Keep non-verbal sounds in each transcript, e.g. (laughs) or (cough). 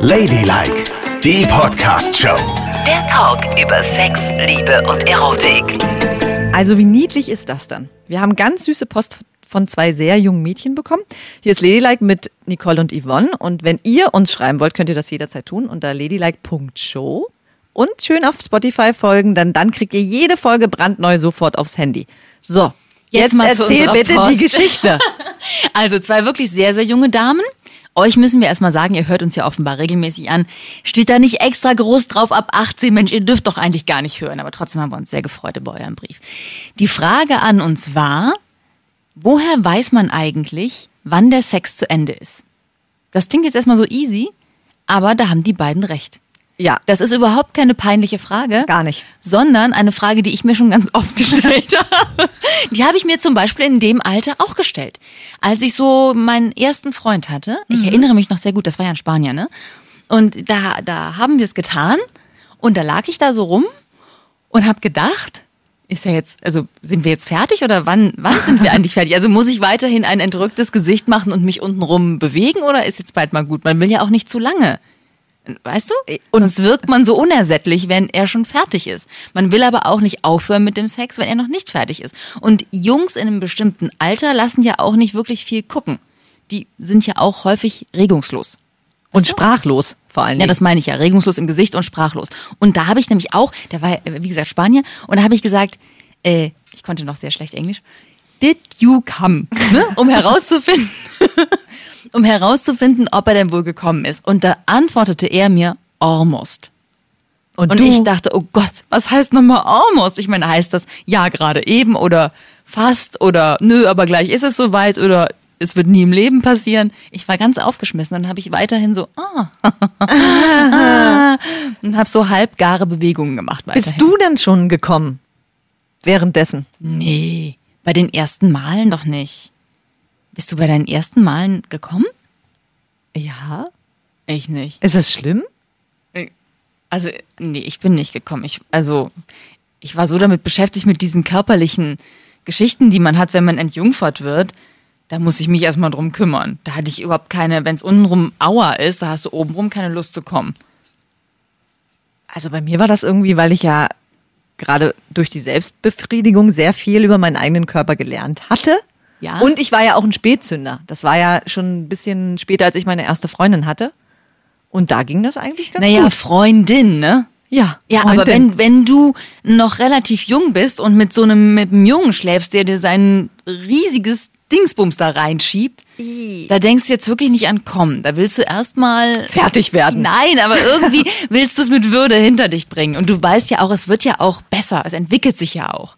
Ladylike, die Podcast-Show. Der Talk über Sex, Liebe und Erotik. Also wie niedlich ist das dann? Wir haben ganz süße Post von zwei sehr jungen Mädchen bekommen. Hier ist Ladylike mit Nicole und Yvonne. Und wenn ihr uns schreiben wollt, könnt ihr das jederzeit tun unter ladylike.show. Und schön auf Spotify folgen, denn dann kriegt ihr jede Folge brandneu sofort aufs Handy. So, jetzt, Jetzt mal erzähl bitte Post. die Geschichte. (laughs) Also zwei wirklich sehr, sehr junge Damen. Euch müssen wir erstmal sagen, ihr hört uns ja offenbar regelmäßig an. Steht da nicht extra groß drauf ab 18? Mensch, ihr dürft doch eigentlich gar nicht hören. Aber trotzdem haben wir uns sehr gefreut über euren Brief. Die Frage an uns war, woher weiß man eigentlich, wann der Sex zu Ende ist? Das klingt jetzt erstmal so easy, aber da haben die beiden recht. Ja, Das ist überhaupt keine peinliche Frage. Gar nicht. Sondern eine Frage, die ich mir schon ganz oft (laughs) gestellt habe. Die habe ich mir zum Beispiel in dem Alter auch gestellt. Als ich so meinen ersten Freund hatte, ich erinnere mich noch sehr gut, das war ja in Spanien, ne? Und da, da haben wir es getan und da lag ich da so rum und habe gedacht, ist ja jetzt, also sind wir jetzt fertig oder wann, wann sind wir eigentlich fertig? Also muss ich weiterhin ein entrücktes Gesicht machen und mich untenrum bewegen oder ist jetzt bald mal gut? Man will ja auch nicht zu lange. Weißt du? Und Sonst wirkt man so unersättlich, wenn er schon fertig ist. Man will aber auch nicht aufhören mit dem Sex, wenn er noch nicht fertig ist. Und Jungs in einem bestimmten Alter lassen ja auch nicht wirklich viel gucken. Die sind ja auch häufig regungslos. Und sprachlos vor allen Ja, das meine ich ja. Regungslos im Gesicht und sprachlos. Und da habe ich nämlich auch, der war, wie gesagt, Spanier, und da habe ich gesagt, äh, ich konnte noch sehr schlecht Englisch, did you come? (laughs) Ne? Um herauszufinden, (laughs) um herauszufinden, ob er denn wohl gekommen ist. Und da antwortete er mir, almost. und, Und ich dachte, oh Gott, was heißt nochmal almost? Ich meine, heißt das ja gerade eben oder fast oder nö, aber gleich ist es soweit oder es wird nie im Leben passieren. Ich war ganz aufgeschmissen. Dann habe ich weiterhin so ah, (laughs) und habe so halbgare Bewegungen gemacht weiterhin. bist du denn schon gekommen? Währenddessen? Nee, bei den ersten Malen doch nicht. Bist du bei deinen ersten Malen gekommen? Ja. Ich nicht. Ist es schlimm? Also, nee, ich bin nicht gekommen. Ich, also, ich war so damit beschäftigt mit diesen körperlichen Geschichten, die man hat, wenn man entjungfert wird. Da muss ich mich erstmal drum kümmern. Da hatte ich überhaupt keine, wenn es untenrum Aua ist, da hast du obenrum keine Lust zu kommen. Also bei mir war das irgendwie, weil ich ja gerade durch die Selbstbefriedigung sehr viel über meinen eigenen Körper gelernt hatte. Ja. Und ich war ja auch ein Spätzünder. Das war ja schon ein bisschen später, als ich meine erste Freundin hatte. Und da ging das eigentlich ganz Naja, gut. Freundin, ne? Ja, Ja, aber Freundin. wenn, wenn du noch relativ jung bist und mit so einem, mit einem Jungen schläfst, der dir sein riesiges Dingsbums da reinschiebt, da denkst du jetzt wirklich nicht an kommen. Da willst du erstmal fertig werden. Nein, aber irgendwie (laughs) willst du es mit Würde hinter dich bringen. Und du weißt ja auch, es wird ja auch besser. Es entwickelt sich ja auch.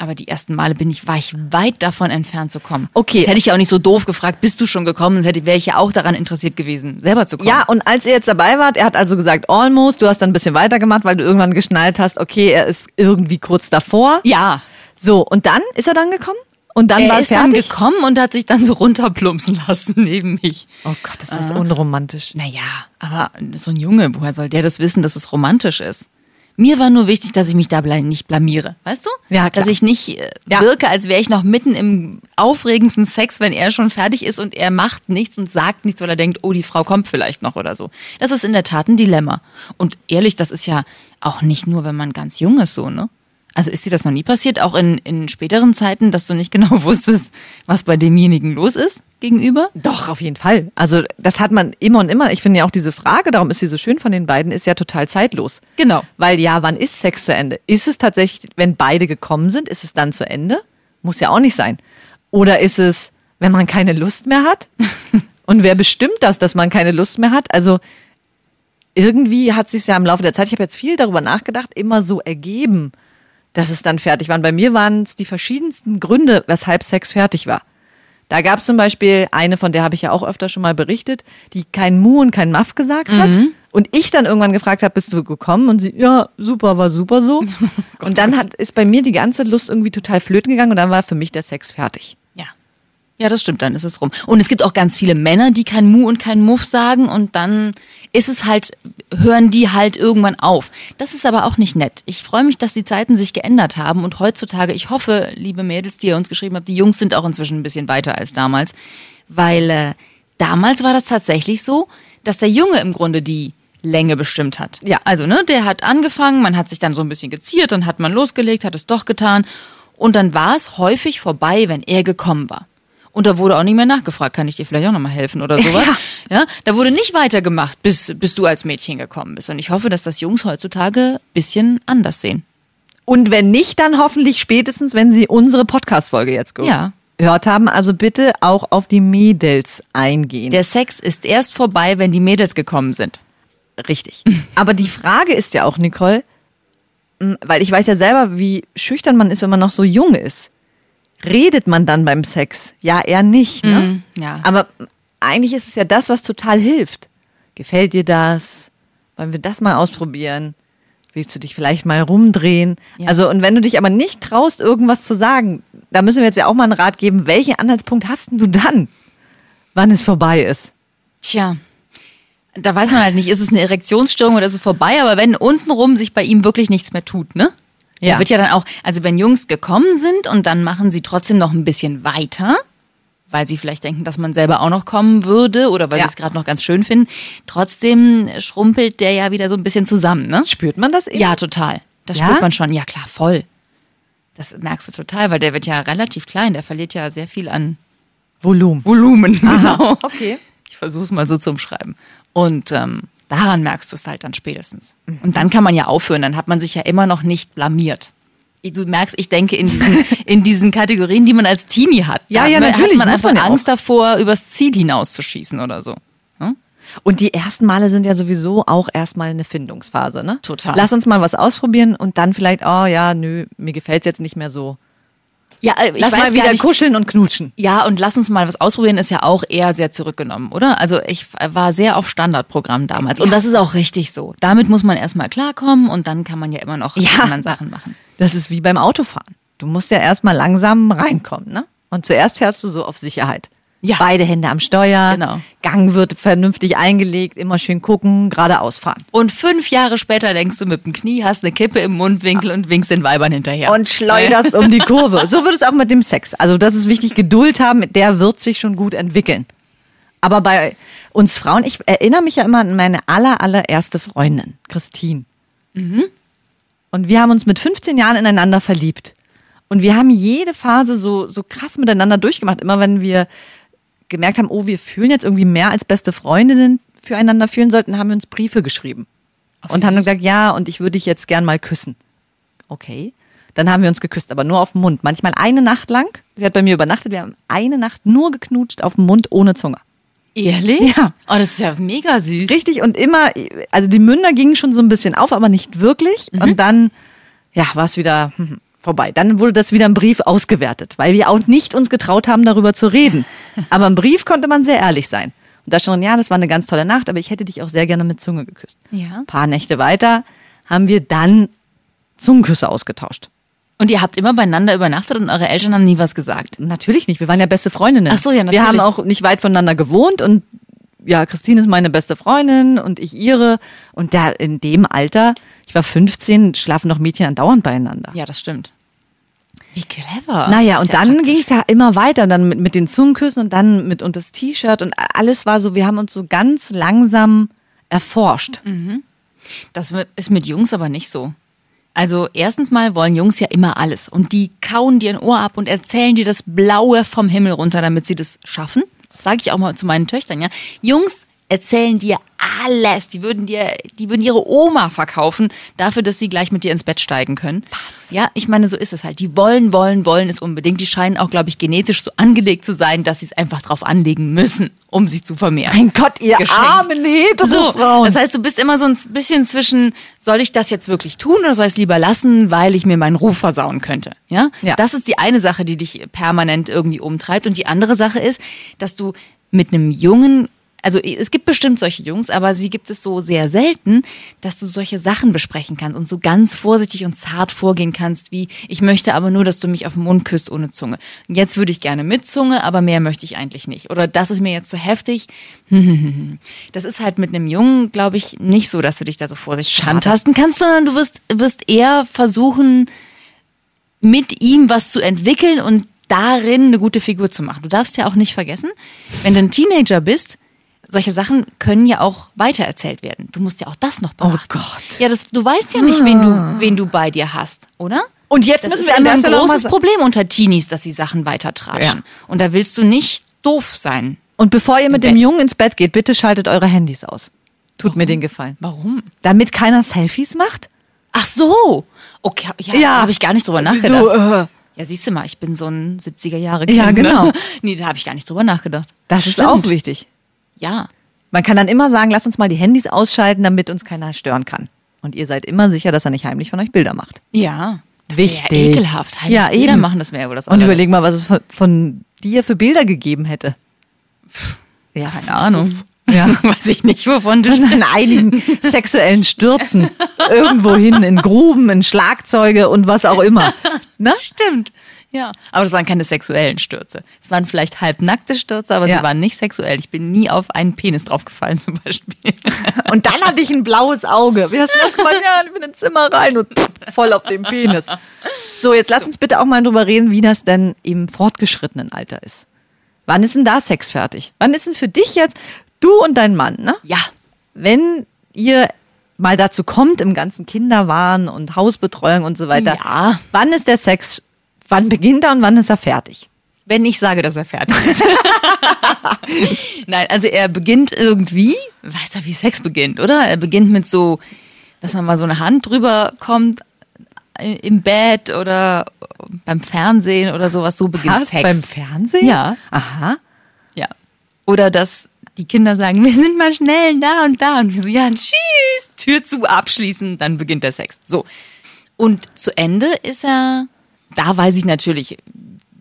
Aber die ersten Male bin ich, war ich weit davon entfernt zu kommen. Okay. Das hätte ich ja auch nicht so doof gefragt, bist du schon gekommen? Sonst wäre ich ja auch daran interessiert gewesen, selber zu kommen. Ja, und als ihr jetzt dabei wart, er hat also gesagt almost, du hast dann ein bisschen weitergemacht, weil du irgendwann geschnallt hast, okay, er ist irgendwie kurz davor. Ja. So, und dann ist er dann gekommen? Und dann war Er es ist dann fertig? gekommen und hat sich dann so runterplumpsen (laughs) lassen neben mich. oh Gott, ist das unromantisch. Naja, aber so ein Junge, woher soll der das wissen, dass es romantisch ist? Mir war nur wichtig, dass ich mich da nicht blamiere, weißt du? Ja, klar. Dass ich nicht äh, Ja. wirke, als wäre ich noch mitten im aufregendsten Sex, wenn er schon fertig ist und er macht nichts und sagt nichts, weil er denkt, oh, die Frau kommt vielleicht noch oder so. Das ist in der Tat ein Dilemma. Und ehrlich, das ist ja auch nicht nur, wenn man ganz jung ist, so, ne? Also ist dir das noch nie passiert, auch in, in späteren Zeiten, dass du nicht genau (laughs) wusstest, was bei demjenigen los ist gegenüber? Doch, auf jeden Fall. Also das hat man immer und immer. Ich finde ja auch diese Frage, darum ist sie so schön von den beiden, ist ja total zeitlos. Genau. Weil ja, wann ist Sex zu Ende? Ist es tatsächlich, wenn beide gekommen sind, ist es dann zu Ende? Muss ja auch nicht sein. Oder ist es, wenn man keine Lust mehr hat? (laughs) Und wer bestimmt das, dass man keine Lust mehr hat? Also irgendwie hat sich ja im Laufe der Zeit, ich habe jetzt viel darüber nachgedacht, immer so ergeben, dass es dann fertig war. Und bei mir waren es die verschiedensten Gründe, weshalb Sex fertig war. Da gab es zum Beispiel eine, von der habe ich ja auch öfter schon mal berichtet, die kein Mu und kein Maff gesagt hat. Und ich dann irgendwann gefragt habe, bist du gekommen? Und sie, ja, super, war super so. (laughs) und dann hat, ist bei mir die ganze Lust irgendwie total flöten gegangen und dann war für mich der Sex fertig. Ja. Ja, das stimmt, dann ist es rum. Und es gibt auch ganz viele Männer, die kein Mu und kein Muff sagen und dann ist es halt, hören die halt irgendwann auf. Das ist aber auch nicht nett. Ich freue mich, dass die Zeiten sich geändert haben und heutzutage, ich hoffe, liebe Mädels, die ihr uns geschrieben habt, die Jungs sind auch inzwischen ein bisschen weiter als damals, weil äh, damals war das tatsächlich so, dass der Junge im Grunde die Länge bestimmt hat. Ja. Also, ne, der hat angefangen, man hat sich dann so ein bisschen geziert, dann hat man losgelegt, hat es doch getan. Und dann war es häufig vorbei, wenn er gekommen war. Und da wurde auch nicht mehr nachgefragt, kann ich dir vielleicht auch nochmal helfen oder sowas. Ja. da wurde nicht weitergemacht, bis, bis du als Mädchen gekommen bist. Und ich hoffe, dass das Jungs heutzutage ein bisschen anders sehen. Und wenn nicht, dann hoffentlich spätestens, wenn Sie unsere Podcast-Folge jetzt ge- Ja. gehört haben. Also bitte auch auf die Mädels eingehen. Der Sex ist erst vorbei, wenn die Mädels gekommen sind. Richtig. Aber die Frage ist ja auch, Nicole, weil ich weiß ja selber, wie schüchtern man ist, wenn man noch so jung ist. Redet man dann beim Sex? Ja, eher nicht. Ne? Mm, ja. Aber eigentlich ist es ja das, was total hilft. Gefällt dir das? Wollen wir das mal ausprobieren? Willst du dich vielleicht mal rumdrehen? Ja. Also, und wenn du dich aber nicht traust, irgendwas zu sagen, da müssen wir jetzt ja auch mal einen Rat geben. Welchen Anhaltspunkt hast du dann, wann es vorbei ist? Tja, da weiß man halt nicht, ist es eine Erektionsstörung oder ist es vorbei, aber wenn untenrum sich bei ihm wirklich nichts mehr tut, ne? Ja. Da wird ja dann auch, also wenn Jungs gekommen sind und dann machen sie trotzdem noch ein bisschen weiter, weil sie vielleicht denken, dass man selber auch noch kommen würde oder weil Ja. sie es gerade noch ganz schön finden, trotzdem schrumpelt der ja wieder so ein bisschen zusammen, ne? Spürt man das eben? Ja, total. Das Ja? spürt man schon. Ja, klar, voll. Das merkst du total, weil der wird ja relativ klein, der verliert ja sehr viel an Volumen. Volumen. (laughs) Genau. okay. Ich versuche es mal so zu umschreiben. Und ähm, daran merkst du es halt dann spätestens. Und dann kann man ja aufhören, dann hat man sich ja immer noch nicht blamiert. Du merkst, ich denke in diesen, (laughs) in diesen Kategorien, die man als Teenie hat. Ja, ja, hat natürlich, man muss einfach man ja auch. Angst davor, übers Ziel hinauszuschießen oder so. Und die ersten Male sind ja sowieso auch erstmal eine Findungsphase, ne? Total. Lass uns mal was ausprobieren und dann vielleicht, oh ja, nö, mir gefällt's jetzt nicht mehr so. Ja, äh, ich Lass weiß mal wieder kuscheln und knutschen. Ja, und lass uns mal was ausprobieren, ist ja auch eher sehr zurückgenommen, oder? Also ich war sehr auf Standardprogramm damals. Und das ist auch richtig so. Damit muss man erstmal klarkommen und dann kann man ja immer noch Ja. anderen Sachen machen. Das ist wie beim Autofahren. Du musst ja erstmal langsam reinkommen, ne? Und zuerst fährst du so auf Sicherheit. Ja. Beide Hände am Steuer. Genau. Gang wird vernünftig eingelegt, immer schön gucken, geradeaus fahren. Und fünf Jahre später denkst du mit dem Knie, hast eine Kippe im Mundwinkel und winkst den Weibern hinterher. Und schleuderst um die Kurve. So wird es auch mit dem Sex. Also das ist wichtig, Geduld haben, der wird sich schon gut entwickeln. Aber bei uns Frauen, ich erinnere mich ja immer an meine aller, allererste Freundin, Christine. Und wir haben uns mit 15 Jahren ineinander verliebt. Und wir haben jede Phase so, so krass miteinander durchgemacht. Immer wenn wir gemerkt haben, oh, wir fühlen jetzt irgendwie mehr als beste Freundinnen füreinander fühlen sollten, haben wir uns Briefe geschrieben. und haben dann gesagt, ja, und ich würde dich jetzt gern mal küssen. Okay. Dann haben wir uns geküsst, aber nur auf den Mund. Manchmal eine Nacht lang. Sie hat bei mir übernachtet. Wir haben eine Nacht nur geknutscht auf den Mund ohne Zunge. Ehrlich? Ja. Oh, das ist ja mega süß. Richtig und immer, also die Münder gingen schon so ein bisschen auf, aber nicht wirklich. Und dann, ja, war es wieder hm, vorbei. Dann wurde das wieder im Brief ausgewertet, weil wir auch nicht uns getraut haben, darüber zu reden. (laughs) Aber im Brief konnte man sehr ehrlich sein. Und da stand, ja, das war eine ganz tolle Nacht, aber ich hätte dich auch sehr gerne mit Zunge geküsst. Ja. Ein paar Nächte weiter haben wir dann Zungenküsse ausgetauscht. Und ihr habt immer beieinander übernachtet und eure Eltern haben nie was gesagt. Natürlich nicht, wir waren ja beste Freundinnen. Ach so, ja, Wir haben natürlich. auch nicht weit voneinander gewohnt und ja, Christine ist meine beste Freundin und ich ihre. Und da in dem Alter, ich war 15, schlafen doch Mädchen andauernd beieinander. Ja, das stimmt. Wie clever. Naja, Das und ja dann ging es ja immer weiter, dann mit, mit den Zungenküssen und dann mit und das T-Shirt und alles war so, wir haben uns so ganz langsam erforscht. Das ist mit Jungs aber nicht so. Also erstens mal wollen Jungs ja immer alles und die kauen dir ein Ohr ab und erzählen dir das Blaue vom Himmel runter, damit sie das schaffen. Sage ich auch mal zu meinen Töchtern, ja. Jungs erzählen dir alles. Die würden dir, die würden ihre Oma verkaufen dafür, dass sie gleich mit dir ins Bett steigen können. Was? Ja, ich meine, so ist es halt. Die wollen, wollen, wollen es unbedingt. Die scheinen auch, glaube ich, genetisch so angelegt zu sein, dass sie es einfach drauf anlegen müssen, um sich zu vermehren. Mein Gott, ihr Geschenkt. armen hetero So, das heißt, du bist immer so ein bisschen zwischen, soll ich das jetzt wirklich tun oder soll ich es lieber lassen, weil ich mir meinen Ruf versauen könnte? Ja? Ja. Das ist die eine Sache, die dich permanent irgendwie umtreibt. Und die andere Sache ist, dass du mit einem Jungen also es gibt bestimmt solche Jungs, aber sie gibt es so sehr selten, dass du solche Sachen besprechen kannst und so ganz vorsichtig und zart vorgehen kannst, wie ich möchte aber nur, dass du mich auf den Mund küsst ohne Zunge. Und jetzt würde ich gerne mit Zunge, aber mehr möchte ich eigentlich nicht. Oder das ist mir jetzt zu heftig. (laughs) Das ist halt mit einem Jungen, glaube ich, nicht so, dass du dich da so vorsichtig rantasten kannst, sondern du wirst, wirst eher versuchen, mit ihm was zu entwickeln und darin eine gute Figur zu machen. Du darfst ja auch nicht vergessen, wenn du ein Teenager bist, solche Sachen können ja auch weitererzählt werden. Du musst ja auch das noch beachten. Oh Gott. Ja, das, du weißt ja nicht, wen du, wen du bei dir hast, oder? Und jetzt Das müssen ist wir an der ein Stelle mal großes Problem unter Teenies, dass sie Sachen weitertratschen. Ja. Und da willst du nicht doof sein. Und bevor ihr mit Im dem Bett. Jungen ins Bett geht, bitte schaltet eure Handys aus. Tut mir den Gefallen. Warum? Damit keiner Selfies macht? Ach so. Okay, ja, Ja. da habe ich gar nicht drüber nachgedacht. So, äh, Ja, siehst du mal, ich bin so ein 70er Jahre Kind. Ja, genau. Ne? Nee, da habe ich gar nicht drüber nachgedacht. das ist Stimmt. auch wichtig. Ja. Man kann dann immer sagen, lasst uns mal die Handys ausschalten, damit uns keiner stören kann. Und ihr seid immer sicher, dass er nicht heimlich von euch Bilder macht. Ja. Das Wichtig. Ja ekelhaft. Heimlich Ja, Bilder eben. machen, das wäre ja wohl das Und überleg mal, was es von, von dir für Bilder gegeben hätte. Ja, Keine Ahnung. Ja. (laughs) Weiß ich nicht, wovon du (laughs) Von einigen sexuellen Stürzen. Irgendwo hin, in Gruben, in Schlagzeuge und was auch immer. Ne? (laughs) Stimmt. Ja. Aber das waren keine sexuellen Stürze. Es waren vielleicht halbnackte Stürze, aber Ja. sie waren nicht sexuell. Ich bin nie auf einen Penis draufgefallen, zum Beispiel. (laughs) Und dann hatte ich ein blaues Auge. Wie hast du das gemacht? Ja, ich bin ins Zimmer rein und voll auf dem Penis. So, jetzt lass uns bitte auch mal drüber reden, wie das denn im fortgeschrittenen Alter ist. Wann ist denn da Sex fertig? Wann ist denn für dich jetzt, du und dein Mann, ne? Ja. Wenn ihr mal dazu kommt, im ganzen Kinderwahn und Hausbetreuung und so weiter. Ja. Wann ist der Sex, wann beginnt er und wann ist er fertig? Wenn ich sage, dass er fertig ist. (laughs) Nein, also er beginnt irgendwie, weißt du, wie Sex beginnt, oder? Er beginnt mit so, dass man mal so eine Hand drüber kommt äh, im Bett oder beim Fernsehen oder sowas. So beginnt Was, Sex. beim Fernsehen? Ja. Aha. Ja. Oder dass die Kinder sagen, wir sind mal schnell da und da. Und wir so, ja, tschüss, Tür zu, abschließen, dann beginnt der Sex. So. Und zu Ende ist er, da weiß ich natürlich,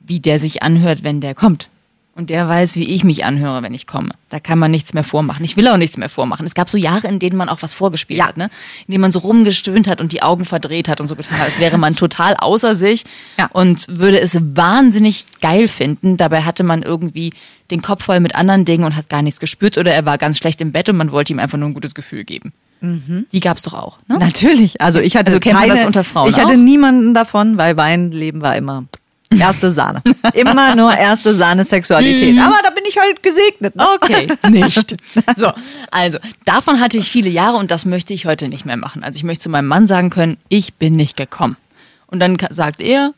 wie der sich anhört, wenn der kommt. Und der weiß, wie ich mich anhöre, wenn ich komme. Da kann man nichts mehr vormachen. Ich will auch nichts mehr vormachen. Es gab so Jahre, in denen man auch was vorgespielt Ja. hat, ne? In denen man so rumgestöhnt hat und die Augen verdreht hat und so getan hat, als wäre man (laughs) total außer sich Ja. und würde es wahnsinnig geil finden. Dabei hatte man irgendwie den Kopf voll mit anderen Dingen und hat gar nichts gespürt oder er war ganz schlecht im Bett und man wollte ihm einfach nur ein gutes Gefühl geben. Die gab's doch auch, ne? Natürlich. Also ich hatte Also kennt keine, das unter Frauen Ich hatte auch? niemanden davon, weil mein Leben war immer erste Sahne. immer nur erste Sahne Sexualität. Mhm. Aber da bin ich halt gesegnet. Ne? Okay, (laughs) nicht. So, also davon hatte ich viele Jahre und das möchte ich heute nicht mehr machen. Also ich möchte zu meinem Mann sagen können, ich bin nicht gekommen. Und dann sagt er,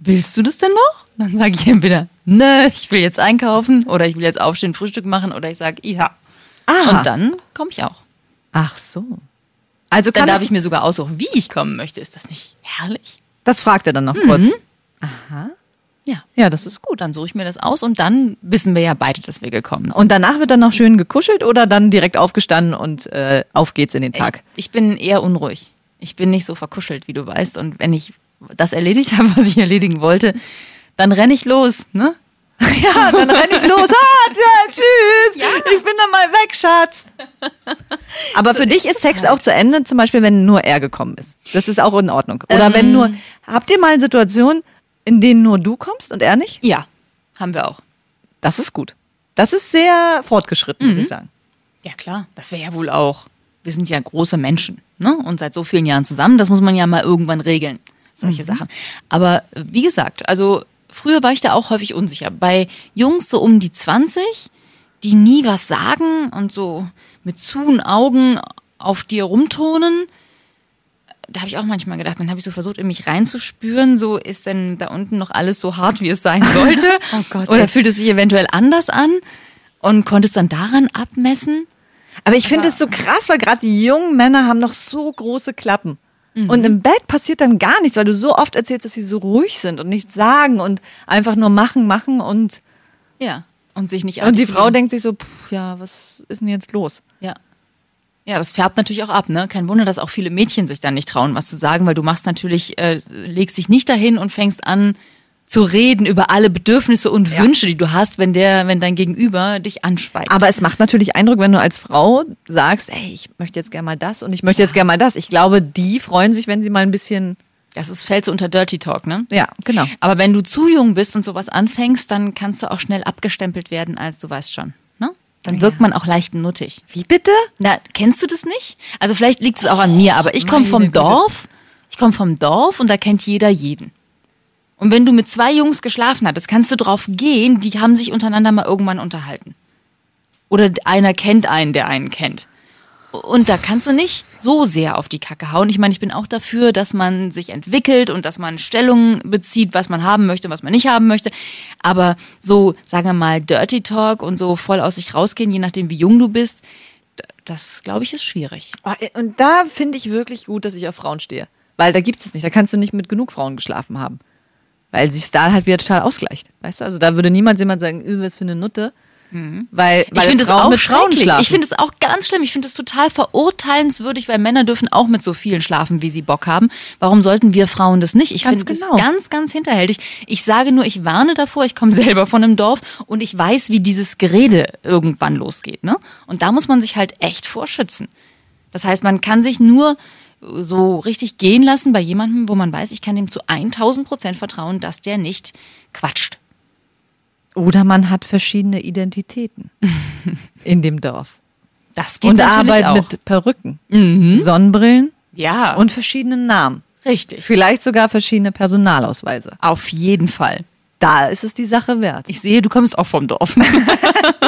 willst du das denn noch? Dann sage ich entweder, ne, ich will jetzt einkaufen oder ich will jetzt aufstehen, Frühstück machen oder ich sage, ja. Aha. Und dann komme ich auch. Ach so. Also Dann darf ich mir sogar aussuchen, wie ich kommen möchte. Ist das nicht herrlich? das fragt er dann noch kurz. Ja. Ja, das ist gut. Gut, dann suche ich mir das aus und dann wissen wir ja beide, dass wir gekommen sind. Und danach wird dann noch schön gekuschelt oder dann direkt aufgestanden und äh, auf geht's in den Tag. Ich, ich bin eher unruhig. Ich bin nicht so verkuschelt, wie du weißt. Und wenn ich das erledigt (laughs) habe, was ich erledigen wollte, dann renne ich los, ne? (laughs) Ja, dann renne ich los. Ah, tja, tschüss. Ich bin dann mal weg, Schatz. (laughs) Aber für dich ist Sex auch zu Ende, zum Beispiel, wenn nur er gekommen ist. Das ist auch in Ordnung. Oder wenn nur. Habt ihr mal Situationen, in denen nur du kommst und er nicht? Ja, haben wir auch. Das ist gut. Das ist sehr fortgeschritten, muss ich sagen. Ja, klar. Das wäre ja wohl auch. Wir sind ja große Menschen, ne? Und seit so vielen Jahren zusammen, das muss man ja mal irgendwann regeln. Solche Sachen. Aber äh, wie gesagt, also früher war ich da auch häufig unsicher. Bei Jungs so um die 20, die nie was sagen und so mit zuen Augen auf dir rumtonen, da habe ich auch manchmal gedacht, dann habe ich so versucht, in mich reinzuspüren, so ist denn da unten noch alles so hart, wie es sein sollte? (laughs) Oh Gott, Oder fühlt es sich eventuell anders an? Und konnte es dann daran abmessen? Aber ich finde es so krass, weil gerade die jungen Männer haben noch so große Klappen. Und im Bett passiert dann gar nichts, weil du so oft erzählst, dass sie so ruhig sind und nichts sagen und einfach nur machen, machen und, Ja. Und sich nicht und die Frau denkt sich so, pff, ja, was ist denn jetzt los? Ja. Ja, das färbt natürlich auch ab, ne? Kein Wunder, dass auch viele Mädchen sich dann nicht trauen, was zu sagen, weil du machst natürlich, äh, legst dich nicht dahin und fängst an zu reden über alle Bedürfnisse und Wünsche, die du hast, wenn der, wenn dein Gegenüber dich anschweigt. Aber es macht natürlich Eindruck, wenn du als Frau sagst, ey, ich möchte jetzt gerne mal das und ich möchte jetzt gerne mal das. Ich glaube, die freuen sich, wenn sie mal ein bisschen, das ist, fällt so unter Dirty Talk, ne? ja, genau. Aber wenn du zu jung bist und sowas anfängst, dann kannst du auch schnell abgestempelt werden, als du weißt schon, ne? Dann wirkt man auch leicht nuttig. Wie bitte? Na, kennst du das nicht? Also vielleicht liegt es auch an mir, aber ich komme vom Güte. Dorf. Ich komme vom Dorf und da kennt jeder jeden. Und wenn du mit zwei Jungs geschlafen hattest, kannst du drauf gehen, die haben sich untereinander mal irgendwann unterhalten. Oder einer kennt einen, der einen kennt. Und da kannst du nicht so sehr auf die Kacke hauen. Ich meine, ich bin auch dafür, dass man sich entwickelt und dass man Stellung bezieht, was man haben möchte und was man nicht haben möchte. Aber so, sagen wir mal, Dirty Talk und so voll aus sich rausgehen, je nachdem, wie jung du bist, das, glaube ich, ist schwierig. Oh, Und da finde ich wirklich gut, dass ich auf Frauen stehe. Weil da gibt es nicht. Da kannst du nicht mit genug Frauen geschlafen haben. Weil sich da halt wieder total ausgleicht. Weißt du? Also da würde niemals jemand sagen, "Äh, was für eine Nutte. Weil, weil ich finde es auch mit Frauen schlafen. Ich finde es auch ganz schlimm. Ich finde es total verurteilenswürdig, weil Männer dürfen auch mit so vielen schlafen, wie sie Bock haben. Warum sollten wir Frauen das nicht? Ich finde genau. das ganz, ganz hinterhältig. Ich sage nur, ich warne davor. Ich komme (laughs) selber von einem Dorf und ich weiß, wie dieses Gerede irgendwann losgeht. Ne? Und da muss man sich halt echt vorschützen. Das heißt, man kann sich nur so richtig gehen lassen bei jemandem, wo man weiß, ich kann dem zu 1000 Prozent vertrauen, dass der nicht quatscht. Oder man hat verschiedene Identitäten (laughs) in dem Dorf. Das geht Und arbeitet auch. mit Perücken, Sonnenbrillen ja, und verschiedenen Namen. richtig. Vielleicht sogar verschiedene Personalausweise. Auf jeden Fall. Da ist es die Sache wert. Ich sehe, du kommst auch vom Dorf. (laughs)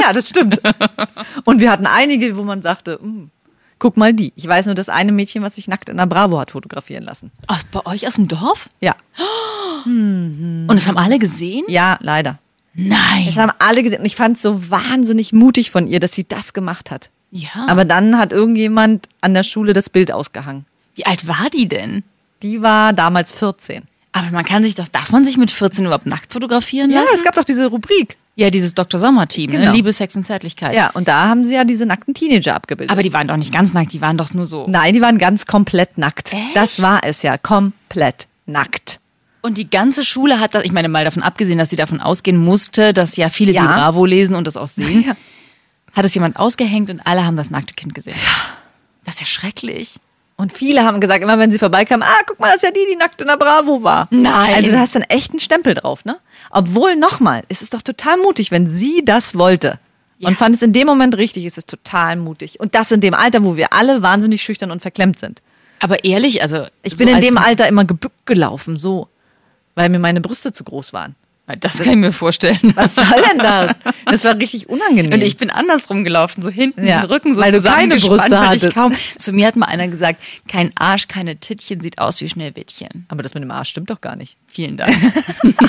Ja, das stimmt. (laughs) Und wir hatten einige, wo man sagte, "Hm, guck mal die. Ich weiß nur, das eine Mädchen, was sich nackt in der Bravo hat fotografieren lassen. Aus, bei euch aus dem Dorf? Ja, Und das haben alle gesehen? ja, leider. Nein. Das haben alle gesehen. Und ich fand es so wahnsinnig mutig von ihr, dass sie das gemacht hat. Ja. Aber dann hat irgendjemand an der Schule das Bild ausgehangen. Wie alt war die denn? Die war damals 14. Aber man kann sich doch, darf man sich mit 14 überhaupt nackt fotografieren Ja, lassen? es gab doch diese Rubrik. Ja, dieses Dr. Sommer-Team, ne? Genau. Liebe, Sex und Zärtlichkeit. Ja, und da haben sie ja diese nackten Teenager abgebildet. Aber die waren doch nicht ganz nackt, die waren doch nur so. Nein, die waren ganz komplett nackt. Echt? Das war es ja, komplett nackt. Und die ganze Schule hat das, ich meine mal davon abgesehen, dass sie davon ausgehen musste, dass ja viele Ja. die Bravo lesen und das auch sehen, (laughs) Ja. hat es jemand ausgehängt und alle haben das nackte Kind gesehen. Das ist ja schrecklich. Und viele haben gesagt, immer wenn sie vorbeikamen, ah, guck mal, das ist ja die, die nackt in der Bravo war. Nein. Also da hast du einen echten Stempel drauf, ne? Obwohl, nochmal, es ist doch total mutig, wenn sie das wollte. Ja. Und fand es in dem Moment richtig, ist es total mutig. Und das in dem Alter, wo wir alle wahnsinnig schüchtern und verklemmt sind. Aber ehrlich, also. Ich so bin in dem Alter immer gebückt gelaufen, so. Weil mir meine Brüste zu groß waren. Das kann ich mir vorstellen. Was soll denn das? Das war richtig unangenehm. Und ich bin andersrum gelaufen, so hinten Ja, den Rücken so weil du keine Brüste weil ich kaum. Zu mir hat mal einer gesagt, kein Arsch, keine Tittchen sieht aus wie Schneewittchen. Aber das mit dem Arsch stimmt doch gar nicht. Vielen Dank.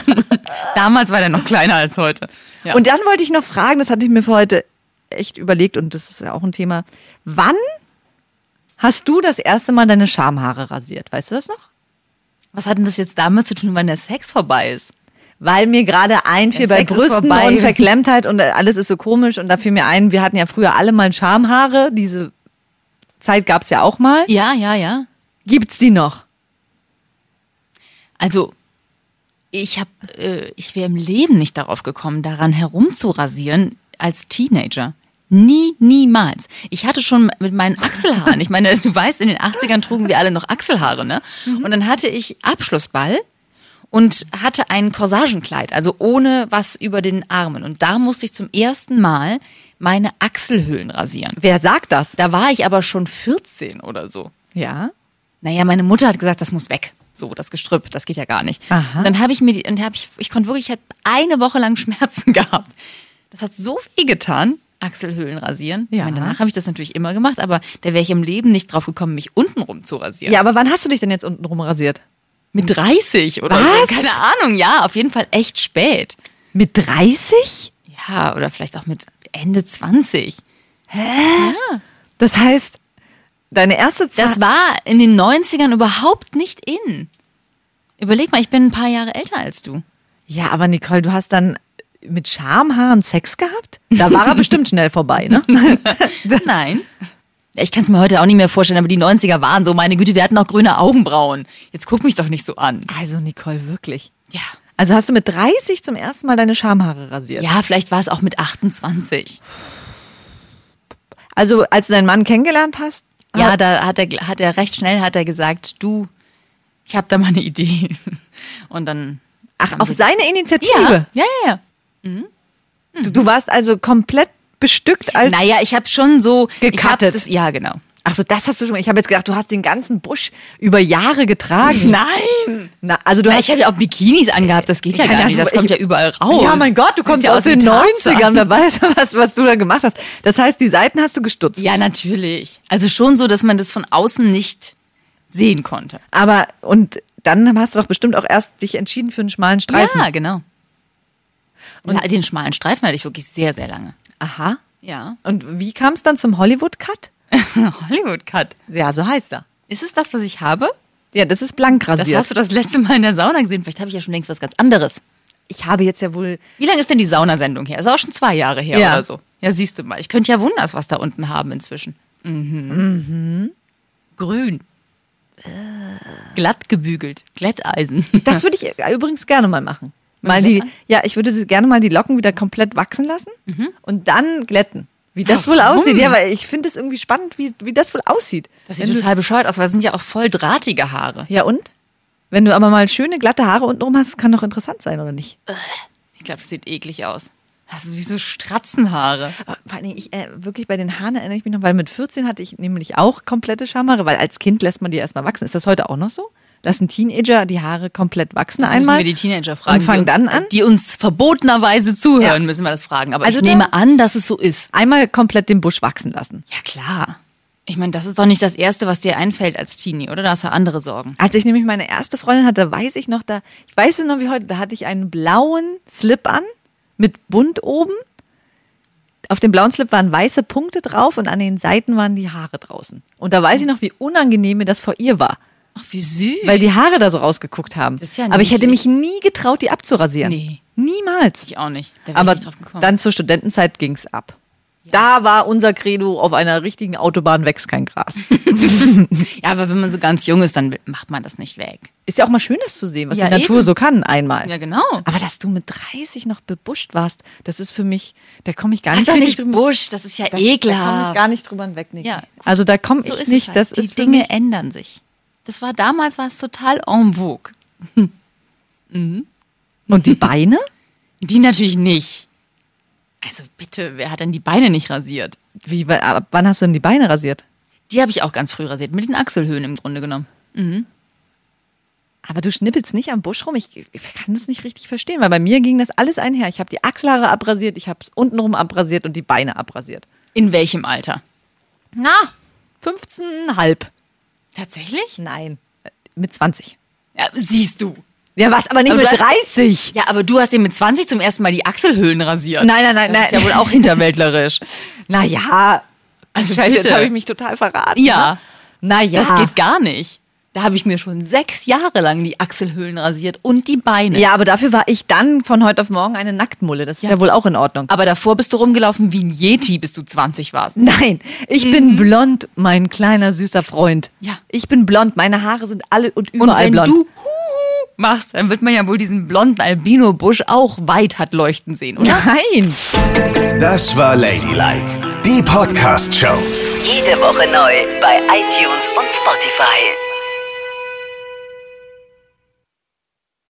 (laughs) Damals war der noch kleiner als heute. Ja. Und dann wollte ich noch fragen, das hatte ich mir für heute echt überlegt und das ist ja auch ein Thema. Wann hast du das erste Mal deine Schamhaare rasiert? Weißt du das noch? was hat denn das jetzt damit zu tun, wann der Sex vorbei ist? Weil mir gerade einfiel bei Sex Brüsten und Verklemmtheit und alles ist so komisch und da fiel mir ein, wir hatten ja früher alle mal Schamhaare, diese Zeit gab es ja auch mal. Ja, ja, ja. Gibt's die noch? Also ich habe, äh, ich wäre im Leben nicht darauf gekommen, daran herumzurasieren als Teenager. Nie, niemals. Ich hatte schon mit meinen Achselhaaren, ich meine, (laughs) du weißt, in den 80ern trugen wir alle noch Achselhaare, ne? Und dann hatte ich Abschlussball und hatte ein Corsagenkleid, also ohne was über den Armen. Und da musste ich zum ersten Mal meine Achselhöhlen rasieren. Wer sagt das? Da war ich aber schon 14 oder so. Ja. Naja, meine Mutter hat gesagt, das muss weg. So, das Gestrüpp, das geht ja gar nicht. Aha. Dann habe ich mir, die, und hab ich, ich konnte wirklich, ich habe eine Woche lang (laughs) Schmerzen gehabt. Das hat so weh getan, Achselhöhlen rasieren. Ja. Ich meine, danach habe ich das natürlich immer gemacht, aber da wäre ich im Leben nicht drauf gekommen, mich untenrum zu rasieren. Ja, aber wann hast du dich denn jetzt unten rum rasiert? Mit 30 oder Was? so. Keine Ahnung, ja, auf jeden Fall echt spät. Mit 30? Ja, oder vielleicht auch mit Ende 20. Das heißt, deine erste Zeit. Das war in den 90ern überhaupt nicht in. Überleg mal, ich bin ein paar Jahre älter als du. Ja, aber Nicole, du hast dann mit Schamhaaren Sex gehabt? Da war er (laughs) bestimmt schnell vorbei, ne? (laughs) (laughs) Nein. Ich kann es mir heute auch nicht mehr vorstellen, aber die 90er waren so, meine Güte, wir hatten auch grüne Augenbrauen. Jetzt guck mich doch nicht so an. Also Nicole, wirklich. Ja. Also hast du mit 30 zum ersten Mal deine Schamhaare rasiert? Ja, vielleicht war es auch mit 28. Also als du deinen Mann kennengelernt hast? Ja, hat- da hat er, hat er recht schnell hat er gesagt, du, ich habe da mal eine Idee. (laughs) Und dann. Ach, auf seine Ja, Initiative. ja, ja, ja. Du, du warst also komplett bestückt als. Naja, ich habe schon so. Ich das, ja, genau. Ach so, das hast du schon mal. Ich habe jetzt gedacht, du hast den ganzen Busch über Jahre getragen. (laughs) Nein! Na, also du Na, hast ich habe ja auch Bikinis angehabt, das geht ja, Ja, gar nicht. Das du- kommt ich- ja überall raus. Ja, mein Gott, du Das kommst ja aus den wie Tarzan. 90ern, wer weiß, was, was du da gemacht hast. Das heißt, die Seiten hast du gestutzt. Ja, natürlich. Also schon so, dass man das von außen nicht sehen konnte. Aber, und dann hast du doch bestimmt auch erst dich entschieden für einen schmalen Streifen. Ja, genau. Und den schmalen Streifen hatte ich wirklich sehr, sehr lange. Aha. Ja. Und wie kam es dann zum Hollywood-Cut? (laughs) Hollywood Cut. Ja, so heißt er. Ist es das, was ich habe? Ja, das ist blank Das rasiert. hast du das letzte Mal in der Sauna gesehen. Vielleicht habe ich ja schon längst was ganz anderes. ich habe jetzt ja wohl. Wie lange ist denn die Saunasendung her? Ist auch schon zwei Jahre her Ja. oder so. Ja, siehst du mal. Ich könnte ja wundern, was da unten haben inzwischen. Mhm. Grün. Glatt gebügelt. Glätteisen. Das würde ich übrigens gerne mal machen. Mal die, ja, ich würde gerne mal die Locken wieder komplett wachsen lassen und dann glätten. Wie das wohl Warum? aussieht. Ja, weil ich finde es irgendwie spannend, wie, wie das wohl aussieht. Das Wenn sieht du- total bescheuert aus, weil es sind ja auch voll drahtige Haare. Ja, und? Wenn du aber mal schöne, glatte Haare untenrum hast, kann doch interessant sein, oder nicht? Ich glaube, das sieht eklig aus. Das ist wie so Stratzenhaare. Aber Vor Dingen, ich, äh, wirklich bei den Haaren erinnere ich mich noch, weil mit 14 hatte ich nämlich auch komplette Schamhaare, weil als Kind lässt man die erstmal wachsen. Ist das heute auch noch so? Lassen Teenager die Haare komplett wachsen Das einmal? müssen wir die Teenager fragen. Und fangen die uns, dann an? Die uns verbotenerweise zuhören, Ja. müssen wir das fragen. Aber Also ich nehme an, dass es so ist. Einmal komplett den Busch wachsen lassen. Ja, klar. Ich meine, das ist doch nicht das Erste, was dir einfällt als Teenie, oder? Da hast du andere Sorgen. Als ich nämlich meine erste Freundin hatte, da weiß ich noch, da, ich weiß es noch wie heute, da hatte ich einen blauen Slip an mit bunt oben. Auf dem blauen Slip waren weiße Punkte drauf und an den Seiten waren die Haare draußen. Und da weiß ich noch, wie unangenehm mir das vor ihr war, Ach, wie süß. weil die Haare da so rausgeguckt haben. Das ist ja Aber ich hätte mich nie getraut, die abzurasieren. Nee. Niemals. ich auch nicht. Da wäre ich Aber nicht drauf gekommen. dann zur Studentenzeit ging's ab. Da war unser Credo, auf einer richtigen Autobahn wächst kein Gras. (laughs) ja, aber wenn man so ganz jung ist, dann macht man das nicht weg. Ist ja auch mal schön, das zu sehen, was Ja, die Natur eben. so kann einmal. Ja, genau. Aber dass du mit 30 noch bebuscht warst, das ist für mich, da komme ich gar Ach, nicht doch nicht drüber. Busch, das ist ja da, da komme ich ekelhaft. gar nicht drüber hinweg. Niki. Ja, gut. Also da komme so ich ist nicht. es Das halt. Die ist für Dinge mich, ändern sich. Das war damals war es total en vogue. (laughs) und die Beine? (laughs) Die natürlich nicht. Also bitte, wer hat denn die Beine nicht rasiert? Wie, ab wann hast du denn die Beine rasiert? Die habe ich auch ganz früh rasiert, mit den Achselhöhen im Grunde genommen. Aber du schnippelst nicht am Busch rum. Ich, ich kann das nicht richtig verstehen, weil bei mir ging das alles einher. Ich habe die Achselhaare abrasiert, ich habe es untenrum abrasiert und die Beine abrasiert. In welchem Alter? Na, 15,5. Tatsächlich? Nein, äh, mit 20. Ja, siehst du. Ja, was, aber nicht Aber mit hast- 30. Ja, aber du hast dir mit 20 zum ersten Mal die Achselhöhlen rasiert. Nein, nein, nein, Das ist nein. ja wohl auch hinterwäldlerisch. (laughs) Naja, Also Scheiße, jetzt bitte. habe ich mich total verraten. Ja. Ne? Naja. Das geht gar nicht. Da habe ich mir schon sechs Jahre lang die Achselhöhlen rasiert und die Beine. Ja, aber dafür war ich dann von heute auf morgen eine Nacktmulle. Das ist ja, Ja. wohl auch in Ordnung. Aber davor bist du rumgelaufen wie ein Yeti, bis du 20 warst. Nein, ich bin blond, mein kleiner süßer Freund. Ja. Ich bin blond, meine Haare sind alle und Und überall wenn blond. du Huhu machst, dann wird man ja wohl diesen blonden Albino-Busch auch weit hat leuchten sehen, oder? Nein. Das war Ladylike, die Podcast-Show. Jede Woche neu bei iTunes und Spotify.